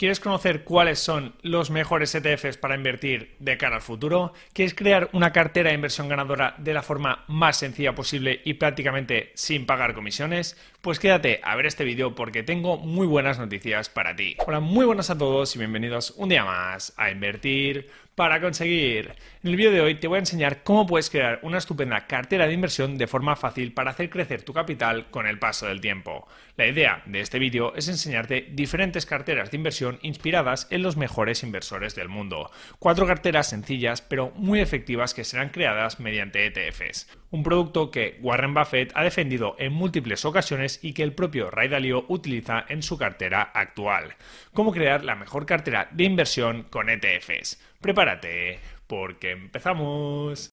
¿Quieres conocer cuáles son los mejores ETFs para invertir de cara al futuro? ¿Quieres crear una cartera de inversión ganadora de la forma más sencilla posible y prácticamente sin pagar comisiones? Pues quédate a ver este vídeo porque tengo muy buenas noticias para ti. Hola, muy buenas a todos y bienvenidos un día más a Invertir para conseguir. En el vídeo de hoy te voy a enseñar cómo puedes crear una estupenda cartera de inversión de forma fácil para hacer crecer tu capital con el paso del tiempo. La idea de este vídeo es enseñarte diferentes carteras de inversión inspiradas en los mejores inversores del mundo. Cuatro carteras sencillas pero muy efectivas que serán creadas mediante ETFs. Un producto que Warren Buffett ha defendido en múltiples ocasiones y que el propio Ray Dalio utiliza en su cartera actual. Cómo crear la mejor cartera de inversión con ETFs. Prepárate, porque empezamos.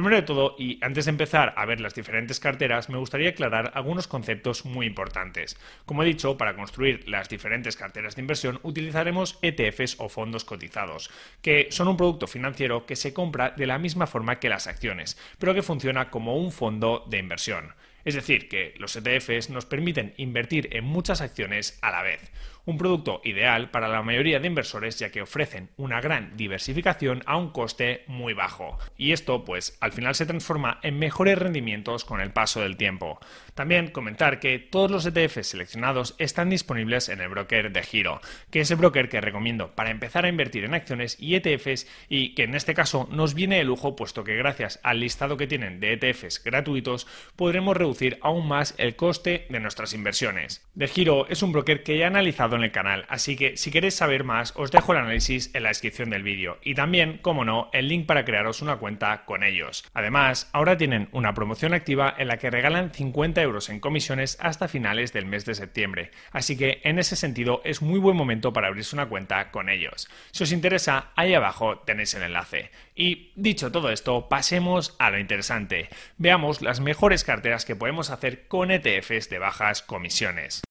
Primero de todo, y antes de empezar a ver las diferentes carteras, me gustaría aclarar algunos conceptos muy importantes. Como he dicho, para construir las diferentes carteras de inversión utilizaremos ETFs o fondos cotizados, que son un producto financiero que se compra de la misma forma que las acciones, pero que funciona como un fondo de inversión. Es decir, que los ETFs nos permiten invertir en muchas acciones a la vez un producto ideal para la mayoría de inversores ya que ofrecen una gran diversificación a un coste muy bajo. Y esto pues al final se transforma en mejores rendimientos con el paso del tiempo. También comentar que todos los ETFs seleccionados están disponibles en el broker de Giro, que es el broker que recomiendo para empezar a invertir en acciones y ETFs y que en este caso nos viene de lujo puesto que gracias al listado que tienen de ETFs gratuitos podremos reducir aún más el coste de nuestras inversiones. De Giro es un broker que ya ha analizado en el canal, así que si queréis saber más os dejo el análisis en la descripción del vídeo y también, como no, el link para crearos una cuenta con ellos. Además, ahora tienen una promoción activa en la que regalan 50 euros en comisiones hasta finales del mes de septiembre, así que en ese sentido es muy buen momento para abrirse una cuenta con ellos. Si os interesa, ahí abajo tenéis el enlace. Y dicho todo esto, pasemos a lo interesante. Veamos las mejores carteras que podemos hacer con ETFs de bajas comisiones.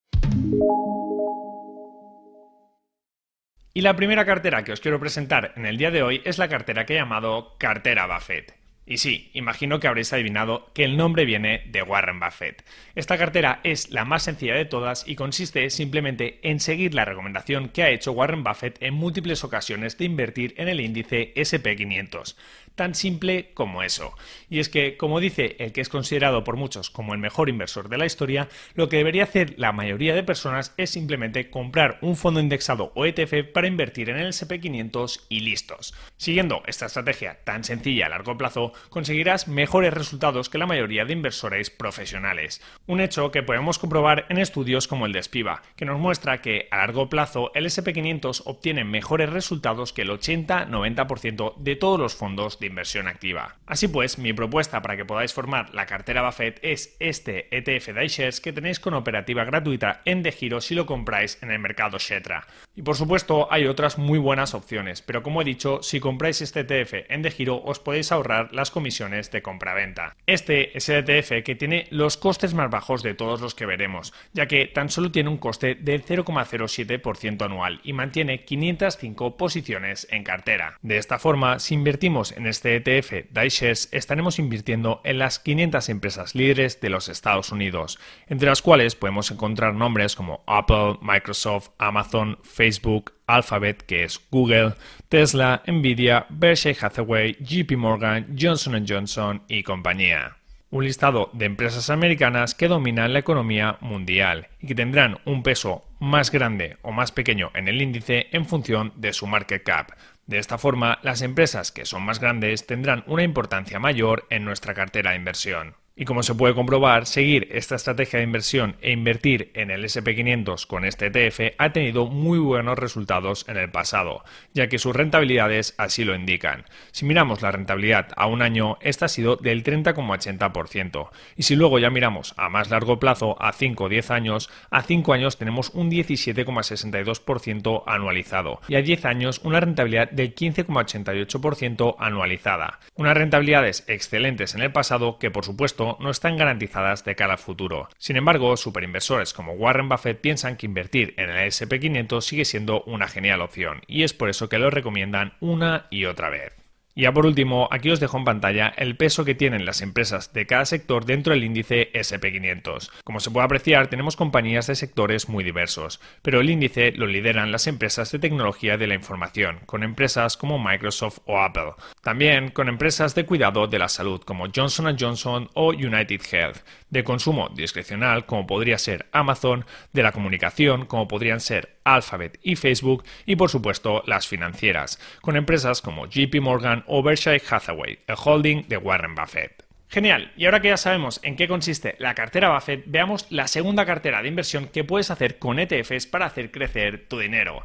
Y la primera cartera que os quiero presentar en el día de hoy es la cartera que he llamado Cartera Buffett. Y sí, imagino que habréis adivinado que el nombre viene de Warren Buffett. Esta cartera es la más sencilla de todas y consiste simplemente en seguir la recomendación que ha hecho Warren Buffett en múltiples ocasiones de invertir en el índice SP500 tan simple como eso. Y es que, como dice el que es considerado por muchos como el mejor inversor de la historia, lo que debería hacer la mayoría de personas es simplemente comprar un fondo indexado o ETF para invertir en el SP500 y listos. Siguiendo esta estrategia tan sencilla a largo plazo, conseguirás mejores resultados que la mayoría de inversores profesionales. Un hecho que podemos comprobar en estudios como el de Spiva, que nos muestra que a largo plazo el SP500 obtiene mejores resultados que el 80-90% de todos los fondos de inversión activa. Así pues, mi propuesta para que podáis formar la cartera Buffett es este ETF de que tenéis con operativa gratuita en De Giro si lo compráis en el mercado Shetra. Y por supuesto, hay otras muy buenas opciones, pero como he dicho, si compráis este ETF en De Giro os podéis ahorrar las comisiones de compra-venta. Este es el ETF que tiene los costes más bajos de todos los que veremos, ya que tan solo tiene un coste del 0,07% anual y mantiene 505 posiciones en cartera. De esta forma, si invertimos en este ETF DiShares estaremos invirtiendo en las 500 empresas líderes de los Estados Unidos, entre las cuales podemos encontrar nombres como Apple, Microsoft, Amazon, Facebook, Alphabet, que es Google, Tesla, Nvidia, Berkshire Hathaway, JP Morgan, Johnson Johnson y compañía un listado de empresas americanas que dominan la economía mundial y que tendrán un peso más grande o más pequeño en el índice en función de su market cap. De esta forma, las empresas que son más grandes tendrán una importancia mayor en nuestra cartera de inversión. Y como se puede comprobar, seguir esta estrategia de inversión e invertir en el SP500 con este ETF ha tenido muy buenos resultados en el pasado, ya que sus rentabilidades así lo indican. Si miramos la rentabilidad a un año, esta ha sido del 30,80%. Y si luego ya miramos a más largo plazo, a 5 o 10 años, a 5 años tenemos un 17,62% anualizado y a 10 años una rentabilidad del 15,88% anualizada. Unas rentabilidades excelentes en el pasado que por supuesto no están garantizadas de cara al futuro. Sin embargo, superinversores como Warren Buffett piensan que invertir en el SP500 sigue siendo una genial opción y es por eso que lo recomiendan una y otra vez. Y ya por último, aquí os dejo en pantalla el peso que tienen las empresas de cada sector dentro del índice SP500. Como se puede apreciar, tenemos compañías de sectores muy diversos, pero el índice lo lideran las empresas de tecnología de la información, con empresas como Microsoft o Apple. También con empresas de cuidado de la salud como Johnson Johnson o United Health, de consumo discrecional como podría ser Amazon, de la comunicación como podrían ser Alphabet y Facebook y por supuesto las financieras, con empresas como JP Morgan o Berkshire Hathaway, el holding de Warren Buffett. Genial, y ahora que ya sabemos en qué consiste la cartera Buffett, veamos la segunda cartera de inversión que puedes hacer con ETFs para hacer crecer tu dinero.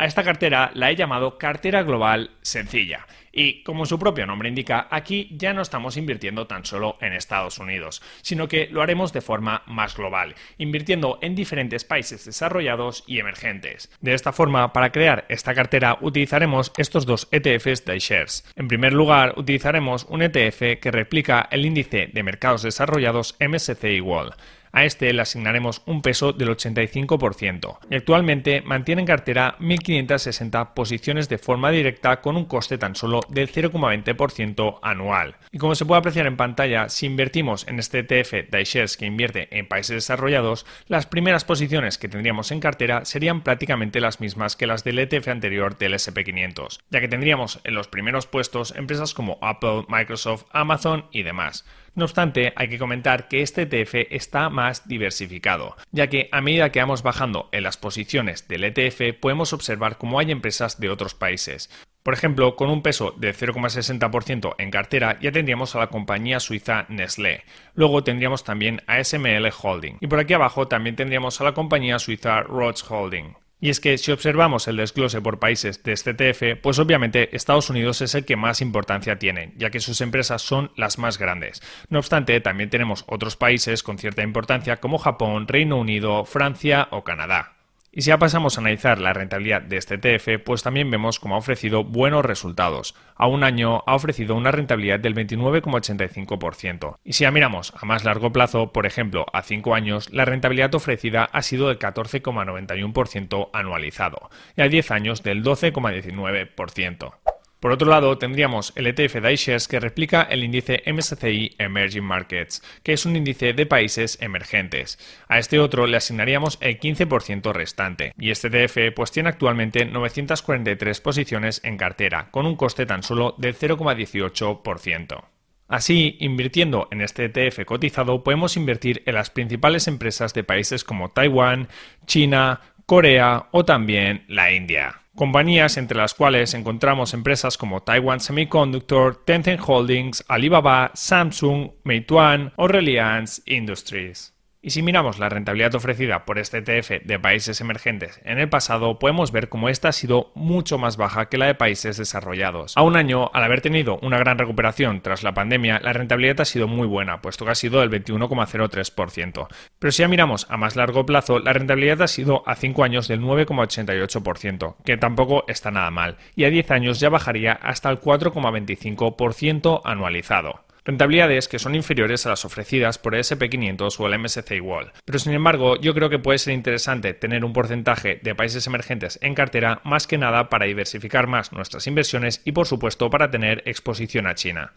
A esta cartera la he llamado cartera global sencilla. Y como su propio nombre indica, aquí ya no estamos invirtiendo tan solo en Estados Unidos, sino que lo haremos de forma más global, invirtiendo en diferentes países desarrollados y emergentes. De esta forma, para crear esta cartera utilizaremos estos dos ETFs de iShares. En primer lugar, utilizaremos un ETF que replica el índice de mercados desarrollados MSCI World. A este le asignaremos un peso del 85% y actualmente mantiene en cartera 1.560 posiciones de forma directa con un coste tan solo del 0,20% anual. Y como se puede apreciar en pantalla, si invertimos en este ETF iShares que invierte en países desarrollados, las primeras posiciones que tendríamos en cartera serían prácticamente las mismas que las del ETF anterior del SP500, ya que tendríamos en los primeros puestos empresas como Apple, Microsoft, Amazon y demás. No obstante, hay que comentar que este ETF está más diversificado, ya que a medida que vamos bajando en las posiciones del ETF podemos observar cómo hay empresas de otros países. Por ejemplo, con un peso de 0,60% en cartera ya tendríamos a la compañía suiza Nestlé. Luego tendríamos también a SML Holding. Y por aquí abajo también tendríamos a la compañía suiza Roche Holding. Y es que si observamos el desglose por países de este TF, pues obviamente Estados Unidos es el que más importancia tiene, ya que sus empresas son las más grandes. No obstante, también tenemos otros países con cierta importancia como Japón, Reino Unido, Francia o Canadá. Y si ya pasamos a analizar la rentabilidad de este ETF, pues también vemos cómo ha ofrecido buenos resultados. A un año ha ofrecido una rentabilidad del 29,85%. Y si ya miramos a más largo plazo, por ejemplo, a 5 años, la rentabilidad ofrecida ha sido del 14,91% anualizado y a 10 años del 12,19%. Por otro lado, tendríamos el ETF de iShares que replica el índice MSCI Emerging Markets, que es un índice de países emergentes. A este otro le asignaríamos el 15% restante, y este ETF pues tiene actualmente 943 posiciones en cartera, con un coste tan solo del 0,18%. Así, invirtiendo en este ETF cotizado, podemos invertir en las principales empresas de países como Taiwán, China, Corea o también la India. Compañías entre las cuales encontramos empresas como Taiwan Semiconductor, Tencent Holdings, Alibaba, Samsung, Meituan o Reliance Industries. Y si miramos la rentabilidad ofrecida por este ETF de países emergentes en el pasado, podemos ver cómo esta ha sido mucho más baja que la de países desarrollados. A un año, al haber tenido una gran recuperación tras la pandemia, la rentabilidad ha sido muy buena, puesto que ha sido del 21,03%. Pero si ya miramos a más largo plazo, la rentabilidad ha sido a 5 años del 9,88%, que tampoco está nada mal, y a 10 años ya bajaría hasta el 4,25% anualizado rentabilidades que son inferiores a las ofrecidas por el SP500 o el MSCI World. Pero sin embargo, yo creo que puede ser interesante tener un porcentaje de países emergentes en cartera más que nada para diversificar más nuestras inversiones y por supuesto para tener exposición a China.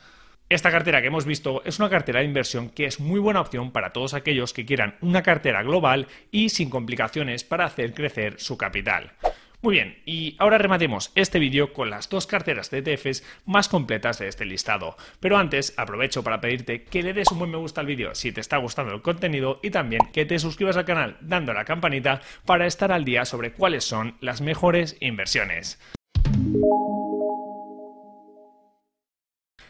Esta cartera que hemos visto es una cartera de inversión que es muy buena opción para todos aquellos que quieran una cartera global y sin complicaciones para hacer crecer su capital. Muy bien, y ahora rematemos este vídeo con las dos carteras de ETFs más completas de este listado. Pero antes aprovecho para pedirte que le des un buen me gusta al vídeo si te está gustando el contenido y también que te suscribas al canal dando la campanita para estar al día sobre cuáles son las mejores inversiones.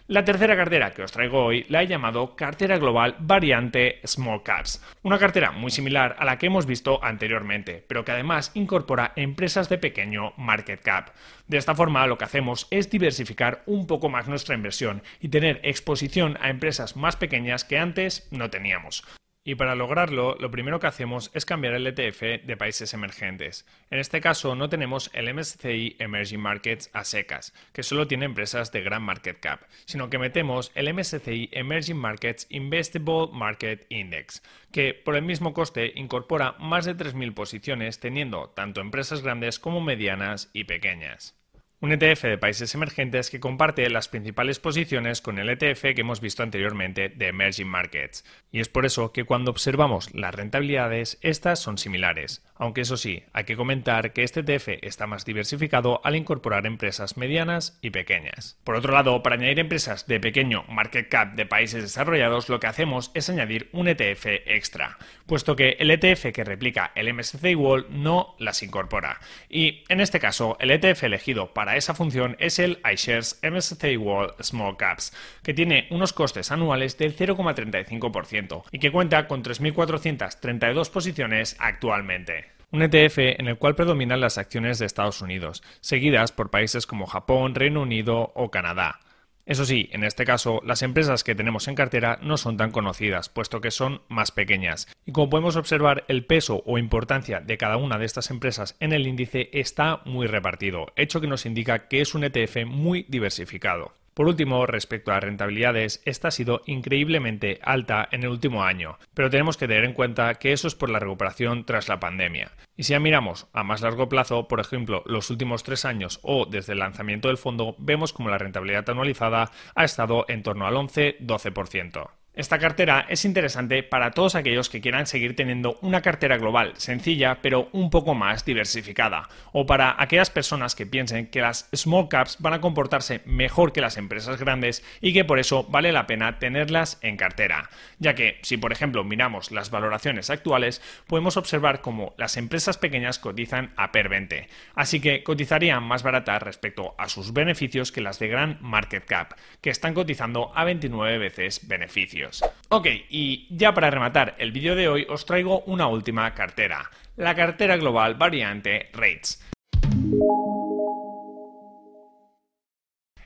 La tercera cartera que os traigo hoy la he llamado cartera global variante Small Caps, una cartera muy similar a la que hemos visto anteriormente, pero que además incorpora empresas de pequeño market cap. De esta forma lo que hacemos es diversificar un poco más nuestra inversión y tener exposición a empresas más pequeñas que antes no teníamos. Y para lograrlo, lo primero que hacemos es cambiar el ETF de países emergentes. En este caso, no tenemos el MSCI Emerging Markets a secas, que solo tiene empresas de gran market cap, sino que metemos el MSCI Emerging Markets Investable Market Index, que por el mismo coste incorpora más de 3.000 posiciones teniendo tanto empresas grandes como medianas y pequeñas un ETF de países emergentes que comparte las principales posiciones con el ETF que hemos visto anteriormente de Emerging Markets. Y es por eso que cuando observamos las rentabilidades, estas son similares. Aunque eso sí, hay que comentar que este ETF está más diversificado al incorporar empresas medianas y pequeñas. Por otro lado, para añadir empresas de pequeño market cap de países desarrollados, lo que hacemos es añadir un ETF extra, puesto que el ETF que replica el MSCI World no las incorpora. Y en este caso, el ETF elegido para esa función es el iShares MSCI World Small Caps, que tiene unos costes anuales del 0,35% y que cuenta con 3.432 posiciones actualmente. Un ETF en el cual predominan las acciones de Estados Unidos, seguidas por países como Japón, Reino Unido o Canadá. Eso sí, en este caso, las empresas que tenemos en cartera no son tan conocidas, puesto que son más pequeñas. Y como podemos observar, el peso o importancia de cada una de estas empresas en el índice está muy repartido, hecho que nos indica que es un ETF muy diversificado. Por último, respecto a rentabilidades, esta ha sido increíblemente alta en el último año, pero tenemos que tener en cuenta que eso es por la recuperación tras la pandemia. Y si ya miramos a más largo plazo, por ejemplo, los últimos tres años o desde el lanzamiento del fondo, vemos como la rentabilidad anualizada ha estado en torno al 11-12%. Esta cartera es interesante para todos aquellos que quieran seguir teniendo una cartera global sencilla pero un poco más diversificada, o para aquellas personas que piensen que las small caps van a comportarse mejor que las empresas grandes y que por eso vale la pena tenerlas en cartera, ya que si por ejemplo miramos las valoraciones actuales podemos observar cómo las empresas pequeñas cotizan a per 20, así que cotizarían más baratas respecto a sus beneficios que las de gran market cap, que están cotizando a 29 veces beneficios. Ok, y ya para rematar el vídeo de hoy os traigo una última cartera, la cartera global variante REITs.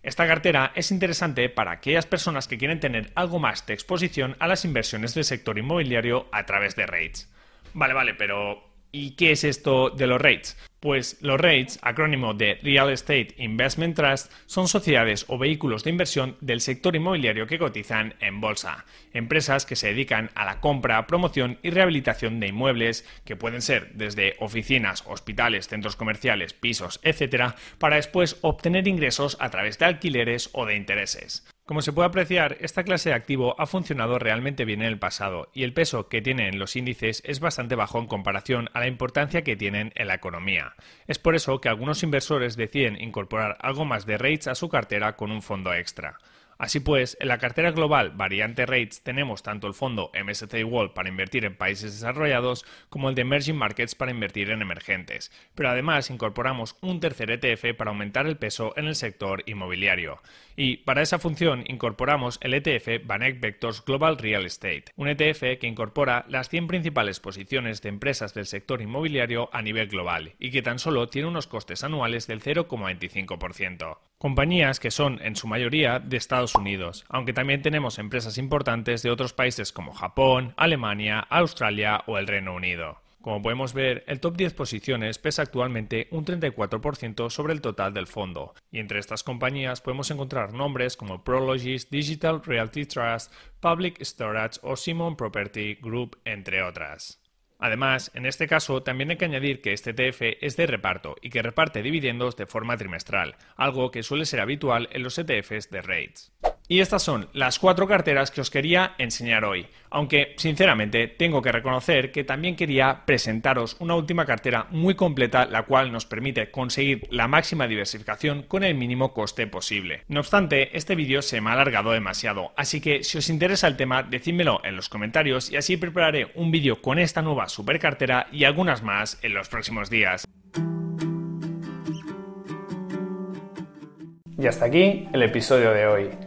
Esta cartera es interesante para aquellas personas que quieren tener algo más de exposición a las inversiones del sector inmobiliario a través de REITs. Vale, vale, pero ¿y qué es esto de los REITs? Pues los REITs, acrónimo de Real Estate Investment Trust, son sociedades o vehículos de inversión del sector inmobiliario que cotizan en bolsa. Empresas que se dedican a la compra, promoción y rehabilitación de inmuebles, que pueden ser desde oficinas, hospitales, centros comerciales, pisos, etc., para después obtener ingresos a través de alquileres o de intereses. Como se puede apreciar, esta clase de activo ha funcionado realmente bien en el pasado y el peso que tiene en los índices es bastante bajo en comparación a la importancia que tienen en la economía. Es por eso que algunos inversores deciden incorporar algo más de rates a su cartera con un fondo extra. Así pues, en la cartera global variante Rates tenemos tanto el fondo MSCI World para invertir en países desarrollados como el de Emerging Markets para invertir en emergentes, pero además incorporamos un tercer ETF para aumentar el peso en el sector inmobiliario. Y para esa función incorporamos el ETF Banek Vectors Global Real Estate, un ETF que incorpora las 100 principales posiciones de empresas del sector inmobiliario a nivel global y que tan solo tiene unos costes anuales del 0,25%. Compañías que son en su mayoría de Estados Unidos, aunque también tenemos empresas importantes de otros países como Japón, Alemania, Australia o el Reino Unido. Como podemos ver, el top 10 posiciones pesa actualmente un 34% sobre el total del fondo, y entre estas compañías podemos encontrar nombres como Prologis, Digital Realty Trust, Public Storage o Simon Property Group, entre otras. Además, en este caso también hay que añadir que este ETF es de reparto y que reparte dividendos de forma trimestral, algo que suele ser habitual en los ETFs de REITs. Y estas son las cuatro carteras que os quería enseñar hoy, aunque sinceramente tengo que reconocer que también quería presentaros una última cartera muy completa la cual nos permite conseguir la máxima diversificación con el mínimo coste posible. No obstante, este vídeo se me ha alargado demasiado, así que si os interesa el tema decídmelo en los comentarios y así prepararé un vídeo con esta nueva super cartera y algunas más en los próximos días. Y hasta aquí el episodio de hoy.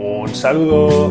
Un saludo.